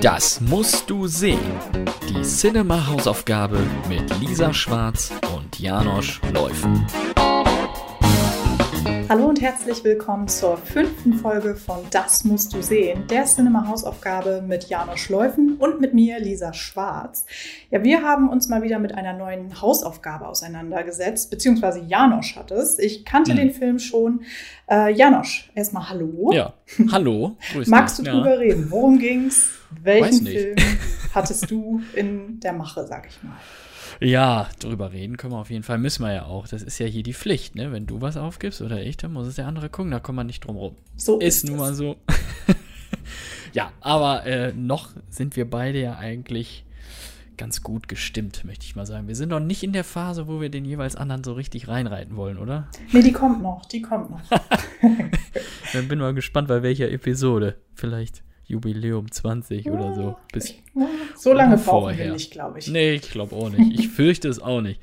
Das musst du sehen. Die Cinema-Hausaufgabe mit Lisa Schwarz und Janosch Läufen. Hallo und herzlich willkommen zur fünften Folge von Das musst du sehen, der Cinema-Hausaufgabe mit Janosch Läufen und mit mir, Lisa Schwarz. Ja, wir haben uns mal wieder mit einer neuen Hausaufgabe auseinandergesetzt, beziehungsweise Janosch hat es. Ich kannte Hm. den Film schon. Äh, Janosch, erstmal Hallo. Ja, hallo. Grüß Magst du drüber reden? Worum ging's? Welchen. Film hattest du in der Mache, sag ich mal? Ja, drüber reden können wir auf jeden Fall. Müssen wir ja auch. Das ist ja hier die Pflicht, ne? Wenn du was aufgibst oder ich, dann muss es der andere gucken. Da kommt man nicht drum rum. So Ist nun es. mal so. ja, aber äh, noch sind wir beide ja eigentlich ganz gut gestimmt, möchte ich mal sagen. Wir sind noch nicht in der Phase, wo wir den jeweils anderen so richtig reinreiten wollen, oder? Nee, die kommt noch, die kommt noch. Dann bin mal gespannt, bei welcher Episode. Vielleicht Jubiläum 20 oder so. Bis So lange brauchen wir vorher. nicht, glaube ich. Nee, ich glaube auch nicht. Ich fürchte es auch nicht.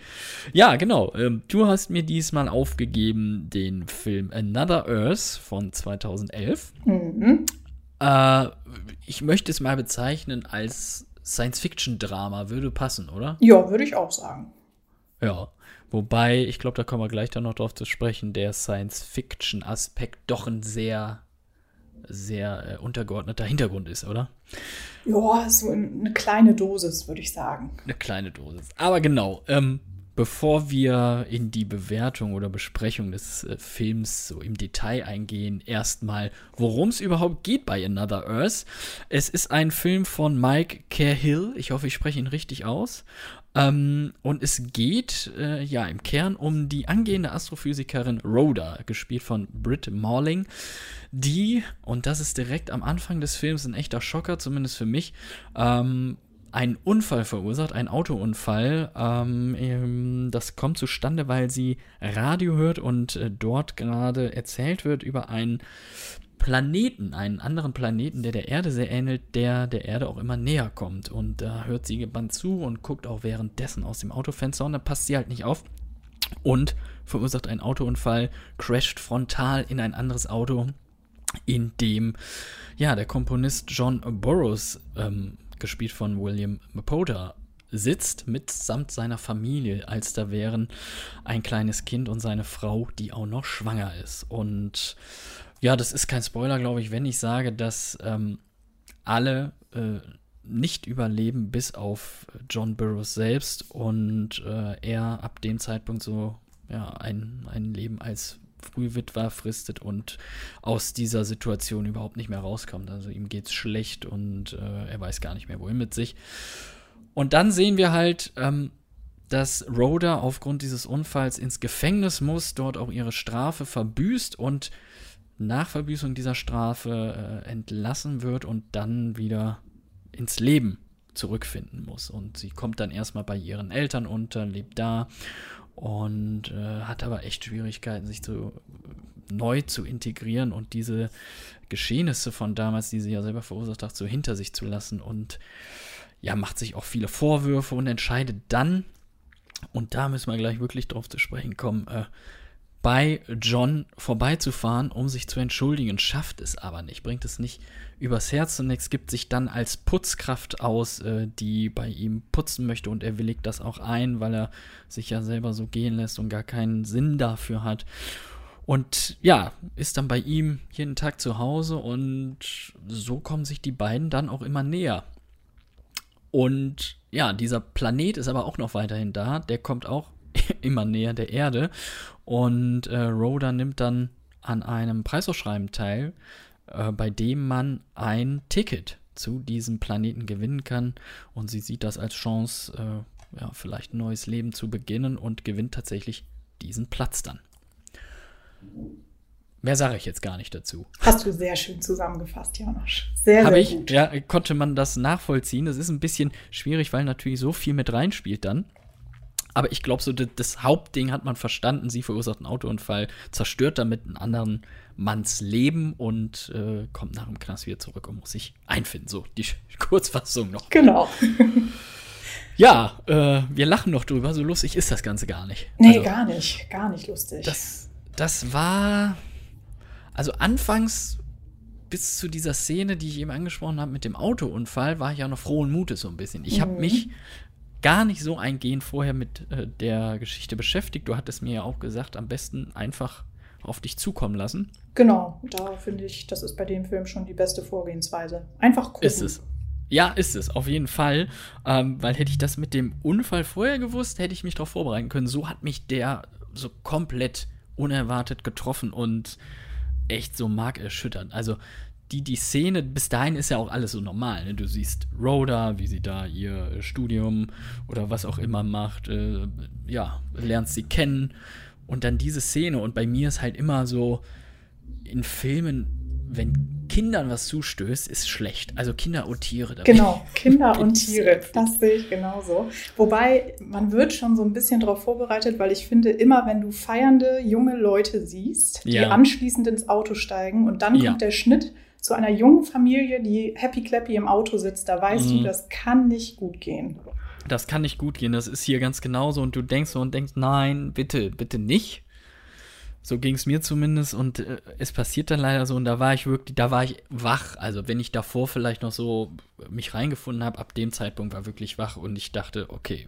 Ja, genau. Ähm, du hast mir diesmal aufgegeben den Film Another Earth von 2011. Mhm. Äh, ich möchte es mal bezeichnen als Science-Fiction-Drama. Würde passen, oder? Ja, würde ich auch sagen. Ja. Wobei, ich glaube, da kommen wir gleich dann noch drauf zu sprechen, der Science-Fiction-Aspekt doch ein sehr, sehr äh, untergeordneter Hintergrund ist, oder? Ja, so eine kleine Dosis, würde ich sagen. Eine kleine Dosis. Aber genau, ähm, bevor wir in die Bewertung oder Besprechung des äh, Films so im Detail eingehen, erstmal, worum es überhaupt geht bei Another Earth. Es ist ein Film von Mike Cahill. Ich hoffe, ich spreche ihn richtig aus. Ähm, und es geht äh, ja im Kern um die angehende Astrophysikerin Rhoda, gespielt von Britt Morling, die, und das ist direkt am Anfang des Films ein echter Schocker, zumindest für mich, ähm, einen Unfall verursacht, einen Autounfall. Ähm, ähm, das kommt zustande, weil sie Radio hört und äh, dort gerade erzählt wird über einen Planeten, einen anderen Planeten, der der Erde sehr ähnelt, der der Erde auch immer näher kommt. Und da hört sie gebannt zu und guckt auch währenddessen aus dem Autofenster und da passt sie halt nicht auf und verursacht einen Autounfall, crasht frontal in ein anderes Auto, in dem ja der Komponist John Burroughs, ähm, gespielt von William Mapoda, sitzt mitsamt seiner Familie, als da wären ein kleines Kind und seine Frau, die auch noch schwanger ist. Und ja, das ist kein Spoiler, glaube ich, wenn ich sage, dass ähm, alle äh, nicht überleben, bis auf John Burroughs selbst und äh, er ab dem Zeitpunkt so ja, ein, ein Leben als Frühwitwer fristet und aus dieser Situation überhaupt nicht mehr rauskommt. Also ihm geht's schlecht und äh, er weiß gar nicht mehr, wohin mit sich. Und dann sehen wir halt, ähm, dass Rhoda aufgrund dieses Unfalls ins Gefängnis muss, dort auch ihre Strafe verbüßt und nach Verbüßung dieser Strafe äh, entlassen wird und dann wieder ins Leben zurückfinden muss. Und sie kommt dann erstmal bei ihren Eltern unter, lebt da und äh, hat aber echt Schwierigkeiten, sich zu, neu zu integrieren und diese Geschehnisse von damals, die sie ja selber verursacht hat, so hinter sich zu lassen und ja, macht sich auch viele Vorwürfe und entscheidet dann, und da müssen wir gleich wirklich drauf zu sprechen kommen, äh, bei John vorbeizufahren, um sich zu entschuldigen, schafft es aber nicht, bringt es nicht übers Herz und gibt sich dann als Putzkraft aus, äh, die bei ihm putzen möchte und er willigt das auch ein, weil er sich ja selber so gehen lässt und gar keinen Sinn dafür hat. Und ja, ist dann bei ihm jeden Tag zu Hause und so kommen sich die beiden dann auch immer näher. Und ja, dieser Planet ist aber auch noch weiterhin da. Der kommt auch immer näher der Erde. Und äh, Rhoda nimmt dann an einem Preisausschreiben teil, äh, bei dem man ein Ticket zu diesem Planeten gewinnen kann. Und sie sieht das als Chance, äh, ja, vielleicht ein neues Leben zu beginnen und gewinnt tatsächlich diesen Platz dann. Mehr sage ich jetzt gar nicht dazu. Hast du sehr schön zusammengefasst, Janosch. Sehr, Habe sehr ich, gut. ja, konnte man das nachvollziehen. Das ist ein bisschen schwierig, weil natürlich so viel mit reinspielt dann. Aber ich glaube, so das, das Hauptding hat man verstanden. Sie verursacht einen Autounfall, zerstört damit einen anderen Manns Leben und äh, kommt nach dem Knast wieder zurück und muss sich einfinden. So, die Kurzfassung noch. Genau. Ja, äh, wir lachen noch drüber. So lustig ist das Ganze gar nicht. Nee, Also, gar nicht. Gar nicht lustig. Das, das war. Also anfangs bis zu dieser Szene, die ich eben angesprochen habe mit dem Autounfall, war ich ja noch frohen Mutes so ein bisschen. Ich habe mich gar nicht so eingehend vorher mit äh, der Geschichte beschäftigt. Du hattest mir ja auch gesagt, am besten einfach auf dich zukommen lassen. Genau, da finde ich, das ist bei dem Film schon die beste Vorgehensweise. Einfach gucken. Ist es. Ja, ist es, auf jeden Fall. Ähm, weil hätte ich das mit dem Unfall vorher gewusst, hätte ich mich darauf vorbereiten können. So hat mich der so komplett unerwartet getroffen und echt so markerschütternd. Also die, die Szene, bis dahin ist ja auch alles so normal. Ne? Du siehst Rhoda, wie sie da ihr Studium oder was auch immer macht, äh, ja, lernst sie kennen. Und dann diese Szene. Und bei mir ist halt immer so, in Filmen, wenn Kindern was zustößt, ist schlecht. Also Kinder und Tiere. Genau, Kinder und Tiere. Das sehe ich genauso. Wobei, man wird schon so ein bisschen darauf vorbereitet, weil ich finde, immer wenn du feiernde junge Leute siehst, die ja. anschließend ins Auto steigen und dann ja. kommt der Schnitt zu einer jungen Familie, die happy clappy im Auto sitzt, da weißt mhm. du, das kann nicht gut gehen. Das kann nicht gut gehen, das ist hier ganz genauso und du denkst so und denkst, nein, bitte, bitte nicht. So ging es mir zumindest und äh, es passiert dann leider so und da war ich wirklich, da war ich wach. Also wenn ich davor vielleicht noch so mich reingefunden habe, ab dem Zeitpunkt war wirklich wach und ich dachte, okay,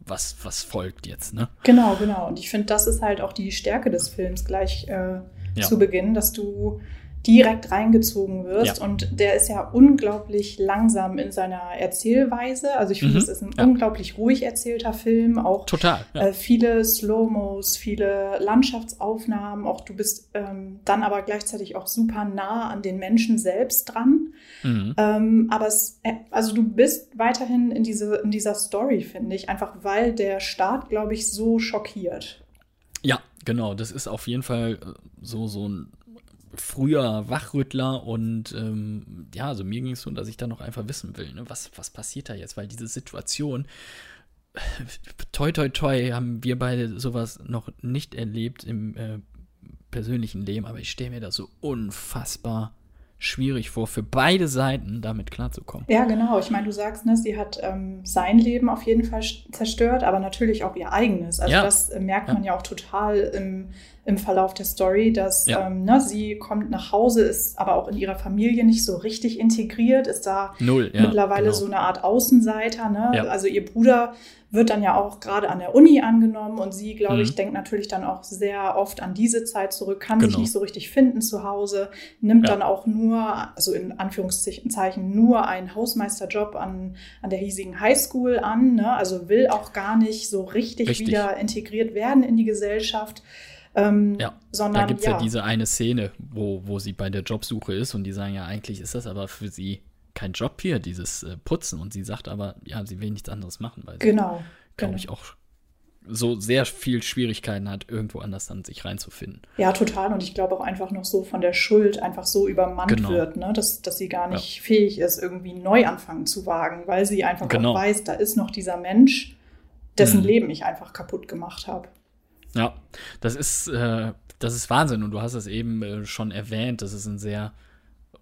was, was folgt jetzt, ne? Genau, genau. Und ich finde, das ist halt auch die Stärke des Films gleich äh, ja. zu Beginn, dass du direkt reingezogen wirst. Ja. Und der ist ja unglaublich langsam in seiner Erzählweise. Also ich finde, mhm. es ist ein ja. unglaublich ruhig erzählter Film. Auch Total, ja. äh, viele Slow-Mos, viele Landschaftsaufnahmen. Auch du bist ähm, dann aber gleichzeitig auch super nah an den Menschen selbst dran. Mhm. Ähm, aber es, äh, also du bist weiterhin in, diese, in dieser Story, finde ich, einfach weil der Start, glaube ich, so schockiert. Ja, genau. Das ist auf jeden Fall äh, so, so ein früher Wachrüttler und ähm, ja, also mir ging es so, dass ich da noch einfach wissen will, ne, was, was passiert da jetzt, weil diese Situation, toi toi toi, haben wir beide sowas noch nicht erlebt im äh, persönlichen Leben, aber ich stelle mir das so unfassbar schwierig vor, für beide Seiten damit klarzukommen. Ja, genau. Ich meine, du sagst, ne, sie hat ähm, sein Leben auf jeden Fall zerstört, aber natürlich auch ihr eigenes. Also ja. das äh, merkt man ja. ja auch total im, im Verlauf der Story, dass ja. ähm, ne, sie kommt nach Hause, ist aber auch in ihrer Familie nicht so richtig integriert, ist da Null, mittlerweile genau. so eine Art Außenseiter. Ne? Also ihr Bruder wird dann ja auch gerade an der Uni angenommen und sie, glaube mhm. ich, denkt natürlich dann auch sehr oft an diese Zeit zurück, kann genau. sich nicht so richtig finden zu Hause, nimmt ja. dann auch nur, also in Anführungszeichen, nur einen Hausmeisterjob an, an der hiesigen Highschool an, ne? also will auch gar nicht so richtig, richtig. wieder integriert werden in die Gesellschaft. Ähm, ja, sondern, da gibt es ja. ja. diese eine Szene, wo, wo sie bei der Jobsuche ist und die sagen ja, eigentlich ist das aber für sie kein Job hier, dieses äh, Putzen. Und sie sagt aber, ja, sie will nichts anderes machen, weil genau, sie, glaube genau. ich, auch so sehr viel Schwierigkeiten hat, irgendwo anders dann sich reinzufinden. Ja, total. Und ich glaube auch einfach noch so von der Schuld einfach so übermannt genau. wird, ne? dass, dass sie gar nicht ja. fähig ist, irgendwie Neuanfangen zu wagen, weil sie einfach genau. auch weiß, da ist noch dieser Mensch, dessen mhm. Leben ich einfach kaputt gemacht habe. Ja, das ist, äh, das ist Wahnsinn. Und du hast es eben äh, schon erwähnt, das ist ein sehr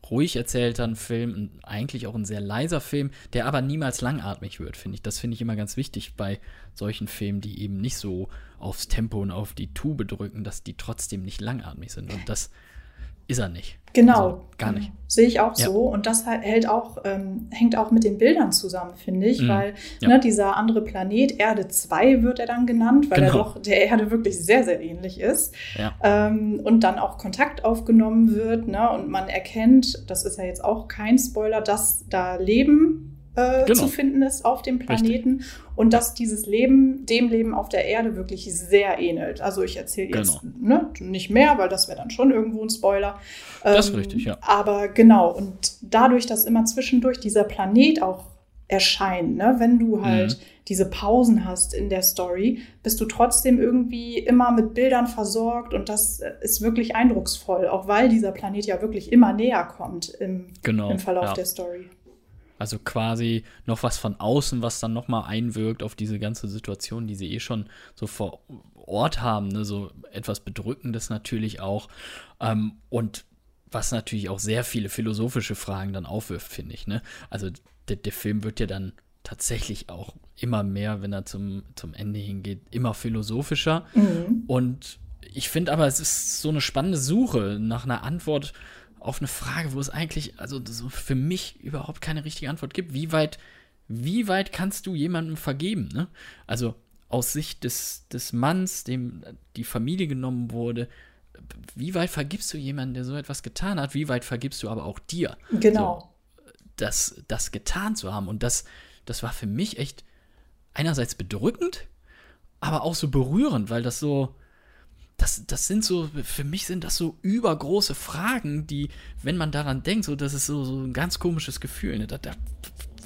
ruhig erzählter Film, eigentlich auch ein sehr leiser Film, der aber niemals langatmig wird, finde ich. Das finde ich immer ganz wichtig bei solchen Filmen, die eben nicht so aufs Tempo und auf die Tube drücken, dass die trotzdem nicht langatmig sind. Und das ist er nicht. Genau. Also gar nicht. Sehe ich auch ja. so. Und das hält auch, ähm, hängt auch mit den Bildern zusammen, finde ich, mhm. weil ja. ne, dieser andere Planet, Erde 2 wird er dann genannt, weil genau. er doch der Erde wirklich sehr, sehr ähnlich ist. Ja. Ähm, und dann auch Kontakt aufgenommen wird. Ne, und man erkennt, das ist ja jetzt auch kein Spoiler, dass da Leben äh, genau. zu finden ist auf dem Planeten Richtig. und dass dieses Leben dem Leben auf der Erde wirklich sehr ähnelt. Also ich erzähle jetzt genau. ne, nicht mehr, weil das wäre dann schon irgendwo ein Spoiler. Das ist ähm, richtig, ja. Aber genau, und dadurch, dass immer zwischendurch dieser Planet auch erscheint, ne, wenn du halt mhm. diese Pausen hast in der Story, bist du trotzdem irgendwie immer mit Bildern versorgt und das ist wirklich eindrucksvoll, auch weil dieser Planet ja wirklich immer näher kommt im, genau, im Verlauf ja. der Story. Also quasi noch was von außen, was dann nochmal einwirkt auf diese ganze Situation, die sie eh schon so vor Ort haben. Ne? So etwas Bedrückendes natürlich auch. Ähm, und was natürlich auch sehr viele philosophische Fragen dann aufwirft, finde ich. Ne? Also der, der Film wird ja dann tatsächlich auch immer mehr, wenn er zum, zum Ende hingeht, immer philosophischer. Mhm. Und ich finde aber, es ist so eine spannende Suche nach einer Antwort auf eine Frage, wo es eigentlich, also so für mich überhaupt keine richtige Antwort gibt. Wie weit, wie weit kannst du jemandem vergeben? Ne? Also aus Sicht des, des Manns, dem die Familie genommen wurde, wie weit vergibst du jemanden, der so etwas getan hat? Wie weit vergibst du aber auch dir? Genau. So, das, das getan zu haben. Und das, das war für mich echt einerseits bedrückend, aber auch so berührend, weil das so, das, das sind so, für mich sind das so übergroße Fragen, die, wenn man daran denkt, so, das ist so, so ein ganz komisches Gefühl. Ne? Da, da,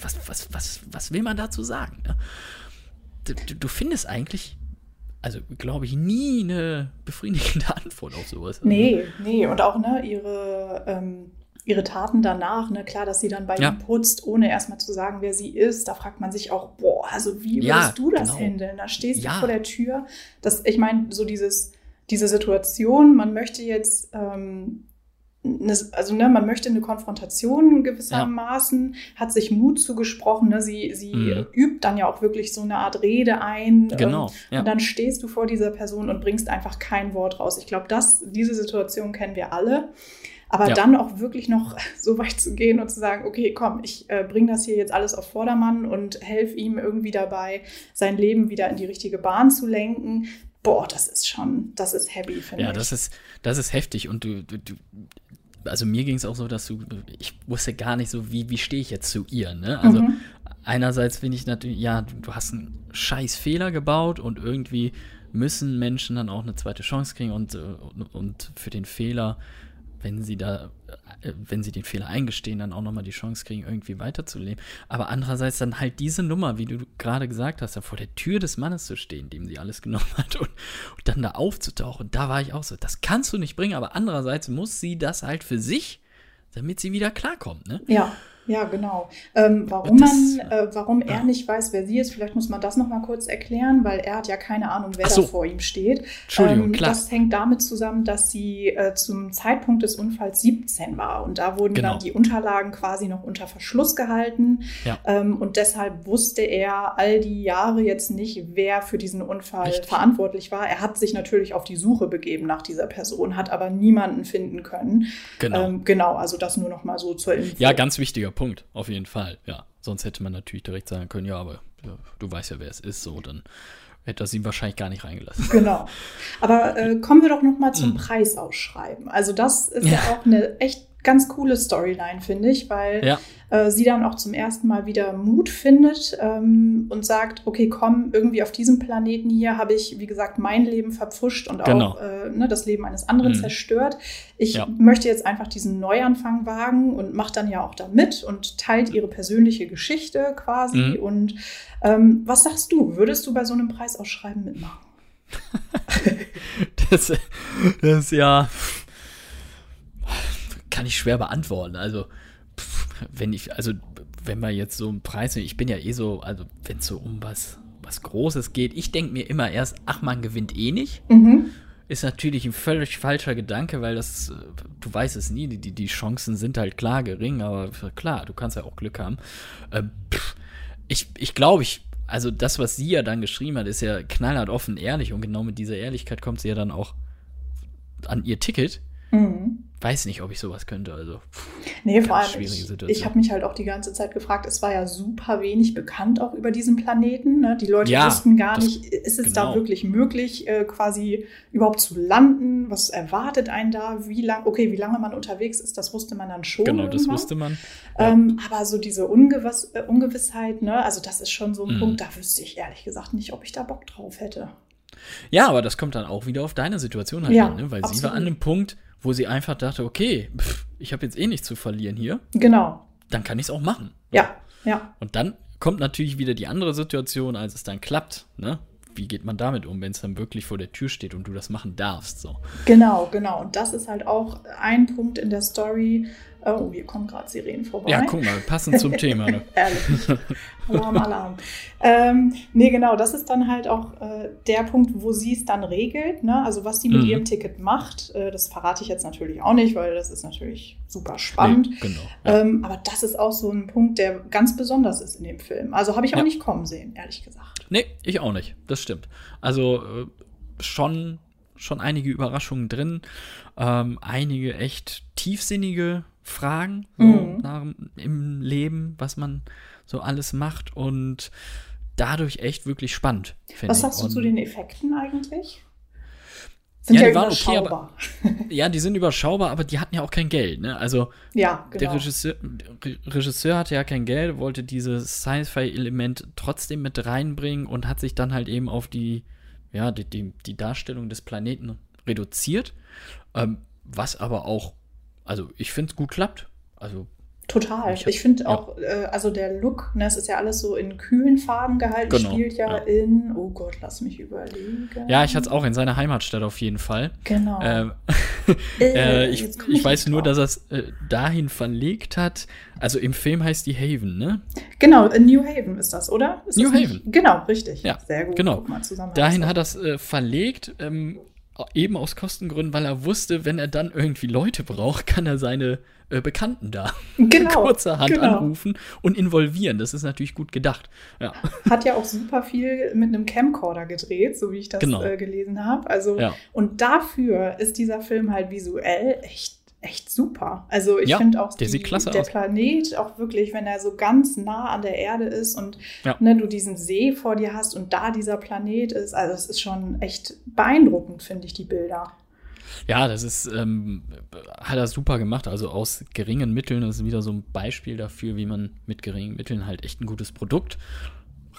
was, was, was, was will man dazu sagen? Ne? Du, du, findest eigentlich, also glaube ich, nie eine befriedigende Antwort auf sowas. Nee, nee, und auch ne, ihre, ähm, ihre Taten danach, ne, klar, dass sie dann bei ja. ihm putzt, ohne erstmal zu sagen, wer sie ist, da fragt man sich auch, boah, also wie würdest ja, du das genau. handeln? Da stehst ja. du vor der Tür. Das, ich meine, so dieses diese Situation, man möchte jetzt, ähm, ne, also ne, man möchte eine Konfrontation gewissermaßen, ja. hat sich Mut zugesprochen, ne? sie, sie mhm. übt dann ja auch wirklich so eine Art Rede ein. Genau. Ähm, ja. Und dann stehst du vor dieser Person und bringst einfach kein Wort raus. Ich glaube, diese Situation kennen wir alle. Aber ja. dann auch wirklich noch so weit zu gehen und zu sagen, okay, komm, ich äh, bringe das hier jetzt alles auf Vordermann und helfe ihm irgendwie dabei, sein Leben wieder in die richtige Bahn zu lenken boah, das ist schon, das ist heavy, finde ja, ich. Ja, das ist, das ist heftig und du, du, du also mir ging es auch so, dass du, ich wusste gar nicht so, wie, wie stehe ich jetzt zu ihr, ne? Also mhm. einerseits finde ich natürlich, ja, du, du hast einen scheiß Fehler gebaut und irgendwie müssen Menschen dann auch eine zweite Chance kriegen und, und, äh, und für den Fehler wenn sie da, wenn sie den Fehler eingestehen, dann auch nochmal die Chance kriegen, irgendwie weiterzuleben. Aber andererseits dann halt diese Nummer, wie du gerade gesagt hast, da vor der Tür des Mannes zu stehen, dem sie alles genommen hat und, und dann da aufzutauchen. Da war ich auch so, das kannst du nicht bringen, aber andererseits muss sie das halt für sich, damit sie wieder klarkommt, ne? Ja. Ja, genau. Ähm, warum das, man, äh, warum ja. er nicht weiß, wer sie ist, vielleicht muss man das noch mal kurz erklären, weil er hat ja keine Ahnung, wer so. da vor ihm steht. Entschuldigung, ähm, klar. Das hängt damit zusammen, dass sie äh, zum Zeitpunkt des Unfalls 17 war und da wurden genau. dann die Unterlagen quasi noch unter Verschluss gehalten ja. ähm, und deshalb wusste er all die Jahre jetzt nicht, wer für diesen Unfall Richtig. verantwortlich war. Er hat sich natürlich auf die Suche begeben nach dieser Person, hat aber niemanden finden können. Genau. Ähm, genau, also das nur noch mal so zur Info. Ja, ganz wichtiger Punkt, auf jeden Fall, ja. Sonst hätte man natürlich direkt sagen können, ja, aber ja, du weißt ja, wer es ist, so, dann hätte er sie wahrscheinlich gar nicht reingelassen. Genau. Aber äh, kommen wir doch noch mal zum mm. Preisausschreiben. Also das ist ja. ja auch eine echt ganz coole Storyline, finde ich, weil ja. äh, sie dann auch zum ersten Mal wieder Mut findet ähm, und sagt, okay, komm, irgendwie auf diesem Planeten hier habe ich, wie gesagt, mein Leben verpfuscht und genau. auch äh, ne, das Leben eines anderen mhm. zerstört. Ich ja. möchte jetzt einfach diesen Neuanfang wagen und macht dann ja auch da mit und teilt ihre persönliche Geschichte quasi. Mhm. Und ähm, was sagst du? Würdest du bei so einem Preisausschreiben mitmachen? das, das ist ja kann ich schwer beantworten. Also, pff, wenn ich, also, wenn man jetzt so einen Preis, ich bin ja eh so, also, wenn es so um was, was Großes geht, ich denke mir immer erst, ach, man gewinnt eh nicht. Mhm. Ist natürlich ein völlig falscher Gedanke, weil das, du weißt es nie, die, die Chancen sind halt klar gering, aber klar, du kannst ja auch Glück haben. Äh, ich ich glaube, ich, also das, was sie ja dann geschrieben hat, ist ja knallhart offen ehrlich und genau mit dieser Ehrlichkeit kommt sie ja dann auch an ihr Ticket. Mhm weiß nicht, ob ich sowas könnte. Also, nee, vor allem, ich, ich habe mich halt auch die ganze Zeit gefragt, es war ja super wenig bekannt auch über diesen Planeten. Ne? Die Leute ja, wussten gar nicht, ist es genau. da wirklich möglich, äh, quasi überhaupt zu landen? Was erwartet einen da? Wie lang, okay, wie lange man unterwegs ist, das wusste man dann schon. Genau, das wusste man. Ja. Ähm, aber so diese Ungewiss, äh, Ungewissheit, ne? also das ist schon so ein mhm. Punkt, da wüsste ich ehrlich gesagt nicht, ob ich da Bock drauf hätte. Ja, aber das kommt dann auch wieder auf deine Situation halt ja, an, ne? weil absolut. sie war an einem Punkt, wo sie einfach dachte, okay, pff, ich habe jetzt eh nichts zu verlieren hier. Genau. Dann kann ich es auch machen. Ja, ja. Und dann kommt natürlich wieder die andere Situation, als es dann klappt. Ne? Wie geht man damit um, wenn es dann wirklich vor der Tür steht und du das machen darfst? So. Genau, genau. Und das ist halt auch ein Punkt in der Story, Oh, hier kommen gerade Sirenen vorbei. Ja, guck mal, passend zum Thema. Ne? Ehrlich. Alarm, Alarm. ähm, nee, genau, das ist dann halt auch äh, der Punkt, wo sie es dann regelt. Ne? Also was sie mit mhm. ihrem Ticket macht, äh, das verrate ich jetzt natürlich auch nicht, weil das ist natürlich super spannend. Nee, genau, ja. ähm, aber das ist auch so ein Punkt, der ganz besonders ist in dem Film. Also habe ich auch ja. nicht kommen sehen, ehrlich gesagt. Nee, ich auch nicht. Das stimmt. Also äh, schon schon einige Überraschungen drin, ähm, einige echt tiefsinnige Fragen so Mhm. nach, im Leben, was man so alles macht und dadurch echt wirklich spannend. Was sagst du Und- zu den Effekten eigentlich? Sind Ja, ja, die waren okay, überschaubar. Ja, die sind überschaubar, aber die hatten ja auch kein Geld. Ne? Also ja, genau. der Regisseur, der Regisseur hatte ja kein Geld, wollte dieses Sci-Fi-Element trotzdem mit reinbringen und hat sich dann halt eben auf die, ja, die, die, die Darstellung des Planeten reduziert. Ähm, was aber auch, also ich finde es gut klappt. Also Total. Ich Ich, finde ja. auch, äh, also der Look, ne, es ist ja alles so in kühlen Farben gehalten, Genau, spielt ja, ja. in, oh Gott, lass mich überlegen. ja, ich hatte es auch in seiner Heimatstadt auf jeden Fall. Genau. Ähm, Äh, äh, ich komm ich weiß nicht nur, drauf. dass er es äh, dahin verlegt hat. Also im Film heißt die Haven, ne? Genau, in New Haven ist das, oder? Ist New das Haven. Genau, richtig. Ja, Sehr gut. genau. Guck mal, zusammen Dahin hat er es äh, verlegt, ähm, eben aus Kostengründen, weil er wusste, wenn er dann irgendwie Leute braucht, kann er seine äh, Bekannten da genau, kurzerhand genau. anrufen und involvieren. Das ist natürlich gut gedacht. Ja, Hat ja auch super viel mit einem Camcorder gedreht, so wie ich das Genau. äh, gelesen habe. Also, ja. und dafür ist dieser Film halt visuell echt, echt super. Also ich Ja, finde auch der klasse der. Planet, auch wirklich, wenn er so ganz nah an der Erde ist und Ja. ne, du diesen See vor dir hast und da dieser Planet ist, also es ist schon echt beeindruckend, finde ich, die Bilder. ja, das ist, ähm, hat er super gemacht. Also aus geringen Mitteln, das ist wieder so ein Beispiel dafür, wie man mit geringen Mitteln halt echt ein gutes Produkt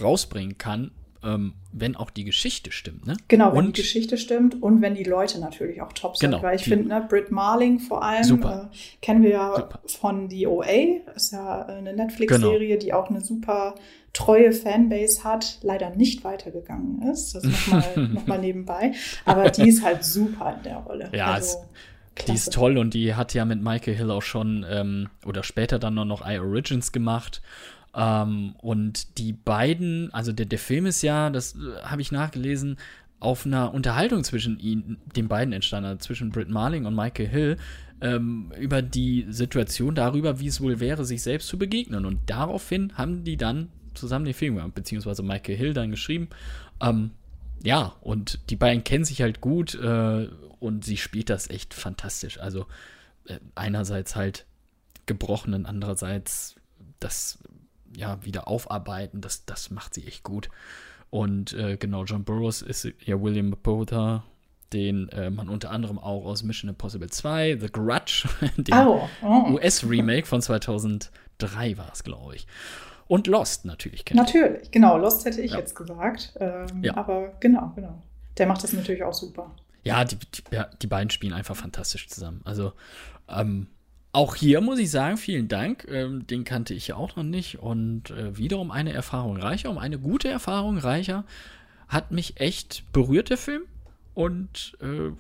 rausbringen kann, ähm, wenn auch die Geschichte stimmt. Ne? Genau, wenn Und- die Geschichte stimmt und wenn die Leute natürlich auch top sind. Genau, Weil ich finde, ne, Britt Marling vor allem. Äh, kennen wir ja Super. von The OA, ist ja äh, eine Netflix-Serie, die auch eine super treue Fanbase hat, leider nicht weitergegangen ist. Das nochmal noch mal nebenbei. Aber die ist halt super in der Rolle. Ja, also, Die ist toll und die hat ja mit Michael Hill auch schon ähm, oder später dann noch, noch I Origins gemacht. Ähm, und die beiden, also der, der Film ist ja, das äh, habe ich nachgelesen, auf einer Unterhaltung zwischen ihnen, den beiden entstanden, also zwischen Britt Marling und Michael Hill, ähm, über die Situation darüber, wie es wohl wäre, sich selbst zu begegnen. Und daraufhin haben die dann zusammen den Film gemacht, beziehungsweise Michael Hill dann geschrieben. Ähm, ja, und die beiden kennen sich halt gut äh, und sie spielt das echt fantastisch. Also äh, einerseits halt gebrochen und andererseits das ja wieder aufarbeiten, das, das macht sie echt gut. Und äh, genau, John Burroughs ist ja William Botha, den äh, man unter anderem auch aus Mission Impossible 2, The Grudge, dem Oh, oh. US-Remake von 2003 war es, glaube ich. Und Lost natürlich kennt. Natürlich, genau. Lost hätte ich Ja. jetzt gesagt. Ähm, Ja. Aber genau, genau. Der macht das natürlich auch super. Ja, die, die, ja, die beiden spielen einfach fantastisch zusammen. Also, ähm, auch hier muss ich sagen, vielen Dank. Ähm, den kannte ich ja auch noch nicht. Und äh, wiederum eine Erfahrung reicher, um eine gute Erfahrung reicher. Hat mich echt berührt, der Film. Und äh,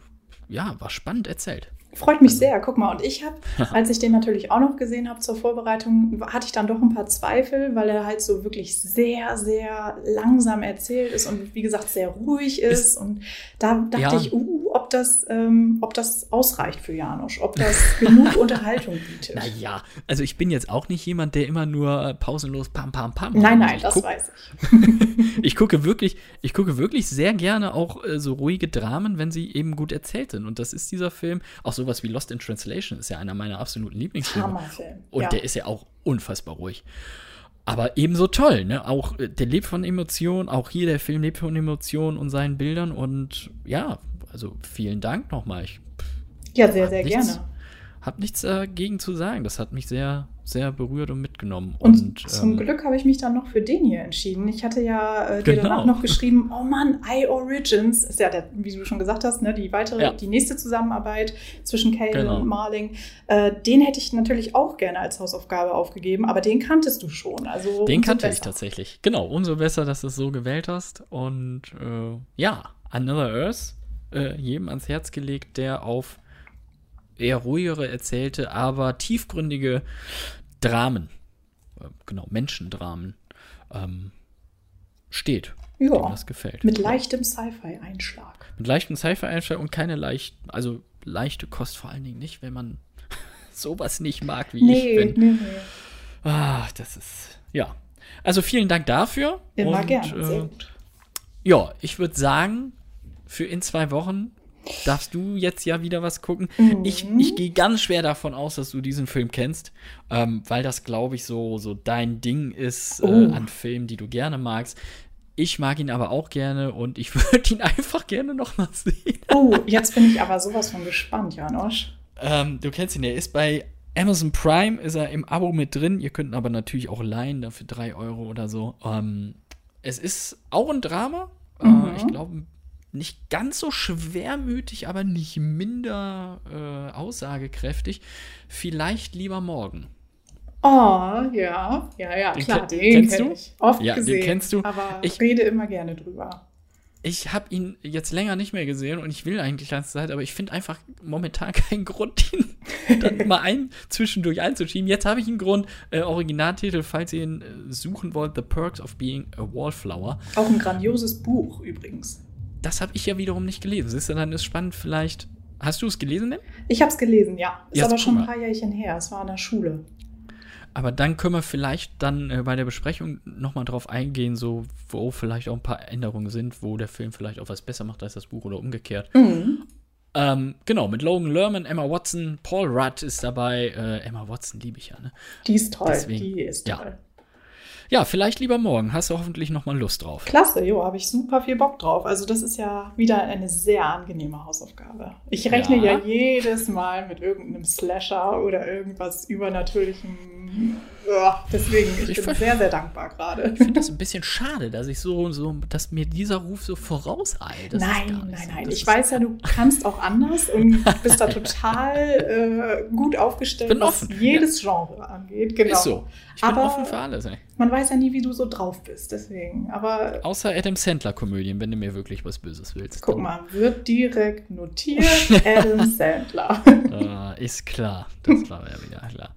ja, war spannend erzählt. Freut mich sehr. Guck mal, und ich habe, als ich den natürlich auch noch gesehen habe zur Vorbereitung, hatte ich dann doch ein paar Zweifel, weil er halt so wirklich sehr, sehr langsam erzählt ist und wie gesagt sehr ruhig ist. und da dachte Ja. ich, uh, ob das, ähm, ob das ausreicht für Janusz, ob das genug Unterhaltung bietet. Naja, also ich bin jetzt auch nicht jemand, der immer nur äh, pausenlos pam, pam, pam. Nein, nein, das weiß ich. Ich gucke wirklich, ich gucke wirklich sehr gerne auch äh, so ruhige Dramen, wenn sie eben gut erzählt sind. Und das ist dieser Film. Auch sowas wie Lost in Translation ist ja einer meiner absoluten Lieblingsfilme. Hammerfilm. Und ja. der ist ja auch unfassbar ruhig. Aber ebenso toll, ne? Auch äh, der lebt von Emotionen, auch hier der Film lebt von Emotionen und seinen Bildern. Und ja, also vielen Dank nochmal. Ich ja, sehr, sehr nichts- gerne. habe nichts dagegen zu sagen. Das hat mich sehr, sehr berührt und mitgenommen. Und, Und, zum ähm, Glück habe ich mich dann noch für den hier entschieden. Ich hatte ja äh, dir Genau. danach noch geschrieben, oh Mann, I Origins ist ja, der, wie du schon gesagt hast, ne, die weitere, Ja. die nächste Zusammenarbeit zwischen Cale Genau. und Marling. Äh, den hätte ich natürlich auch gerne als Hausaufgabe aufgegeben, aber den kanntest du schon. Also Den kannte ich besser. tatsächlich. Genau, umso besser, dass du es so gewählt hast. Und äh, ja, Another Earth, äh, jedem ans Herz gelegt, der auf eher ruhigere erzählte, aber tiefgründige Dramen, äh, genau, Menschendramen, ähm, steht. Ja, das gefällt. mit leichtem Sci-Fi-Einschlag. Mit leichten Sci-Fi-Einstellungen und keine leicht, also leichte Kost vor allen Dingen nicht, wenn man sowas nicht mag wie ich Nee, bin. nee, nee. Ah, das ist, ja. Also vielen Dank dafür. Immer Und. Sehr äh, ja, ich würde sagen, für in zwei Wochen darfst du jetzt ja wieder was gucken. Mhm. Ich, ich gehe ganz schwer davon aus, dass du diesen Film kennst, ähm, weil das, glaube ich, so, so dein Ding ist äh, Oh. an Filmen, die du gerne magst. Ich mag ihn aber auch gerne und ich würde ihn einfach gerne noch mal sehen. Oh, jetzt bin ich aber sowas von gespannt, Janosch. Ähm, du kennst ihn, der ist bei Amazon Prime, ist er im Abo mit drin. Ihr könnt ihn aber natürlich auch leihen, dafür 3 Euro oder so. Ähm, es ist auch ein Drama. Mhm. Äh, ich glaube, nicht ganz so schwermütig, aber nicht minder äh, aussagekräftig. Vielleicht lieber morgen. Oh, ja, ja, ja, Den klar, ken- den kennst kenn du? ich. Oft Ja, den gesehen. kennst du. Aber Ich- ich rede immer gerne drüber. Ich habe ihn jetzt länger nicht mehr gesehen und ich will eigentlich die ganze Zeit, aber ich finde einfach momentan keinen Grund, ihn dann mal ein zwischendurch einzuschieben. Jetzt habe ich einen Grund. Äh, Originaltitel, falls ihr ihn äh, suchen wollt: The Perks of Being a Wallflower. Auch ein grandioses Buch übrigens. Das habe ich ja wiederum nicht gelesen. Siehst du, dann ist spannend, vielleicht. Hast du es gelesen denn? Ich habe es gelesen, ja. Ist Jetzt aber schon ein paar Jährchen her. Es war in der Schule. Aber dann können wir vielleicht dann äh, bei der Besprechung nochmal drauf eingehen, so wo vielleicht auch ein paar Änderungen sind, wo der Film vielleicht auch was besser macht als das Buch oder umgekehrt. Mhm. Ähm, genau, mit Logan Lerman, Emma Watson, Paul Rudd ist dabei. Äh, Emma Watson liebe ich ja, ne? Die ist toll. Deswegen, die ist ja. toll. Ja, vielleicht lieber morgen. Hast du hoffentlich noch mal Lust drauf. Klasse, jo, habe ich super viel Bock drauf. Also das ist ja wieder eine sehr angenehme Hausaufgabe. Ich rechne Ja. ja, jedes Mal mit irgendeinem Slasher oder irgendwas Übernatürlichem. Ja, deswegen, ich, Ich bin ver- sehr, sehr dankbar gerade. Ich finde das ein bisschen schade, dass ich so, so, dass mir dieser Ruf so vorauseilt. Das nein, nein, so. nein. Ich weiß ja, du kannst auch anders und bist da total äh, gut aufgestellt, Bin was offen, jedes Genre angeht. Genau. Ist so. Ich bin Aber- offen für alles, ey. Man weiß ja nie, wie du so drauf bist, deswegen. Aber Außer Adam Sandler-Komödien, wenn du mir wirklich was Böses willst. guck Dann- mal, wird direkt notiert Adam Sandler. Äh, ist klar. Das war ja wieder klar.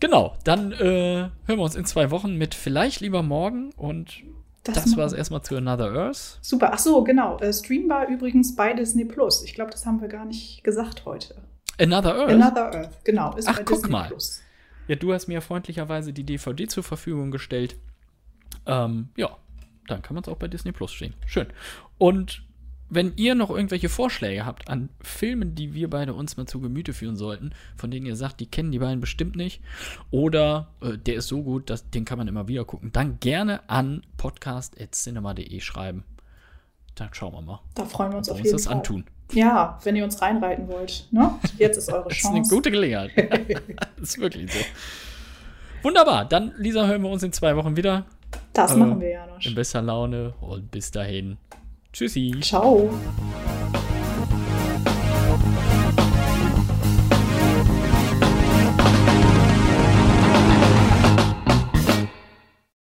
Genau, dann äh, hören wir uns in zwei Wochen mit vielleicht lieber morgen und das, machen war es erstmal zu Another Earth. Super. Ach so, genau. Äh, streambar übrigens bei Disney Plus. Ich glaube, das haben wir gar nicht gesagt heute. Another Earth? Another Earth, genau. Ist Ach, bei guck Disney mal. Plus. Ja, du hast mir freundlicherweise die DVD zur Verfügung gestellt. Ähm, ja, dann kann man es auch bei Disney Plus stehen. Schön. Und wenn ihr noch irgendwelche Vorschläge habt an Filmen, die wir beide uns mal zu Gemüte führen sollten, von denen ihr sagt, die kennen die beiden bestimmt nicht, oder äh, der ist so gut, dass, den kann man immer wieder gucken, dann gerne an podcast.cinema.de schreiben. Dann schauen wir mal, Da freuen wir uns auf wir uns jeden das Fall. antun. Ja, wenn ihr uns reinreiten wollt. Ne? Jetzt ist eure Das ist eine Chance. gute Gelegenheit. das ist wirklich so. Wunderbar, dann, Lisa, hören wir uns in zwei Wochen wieder. Das Äh, machen wir, Janosch. In besser Laune und bis dahin. Tschüssi. Ciao.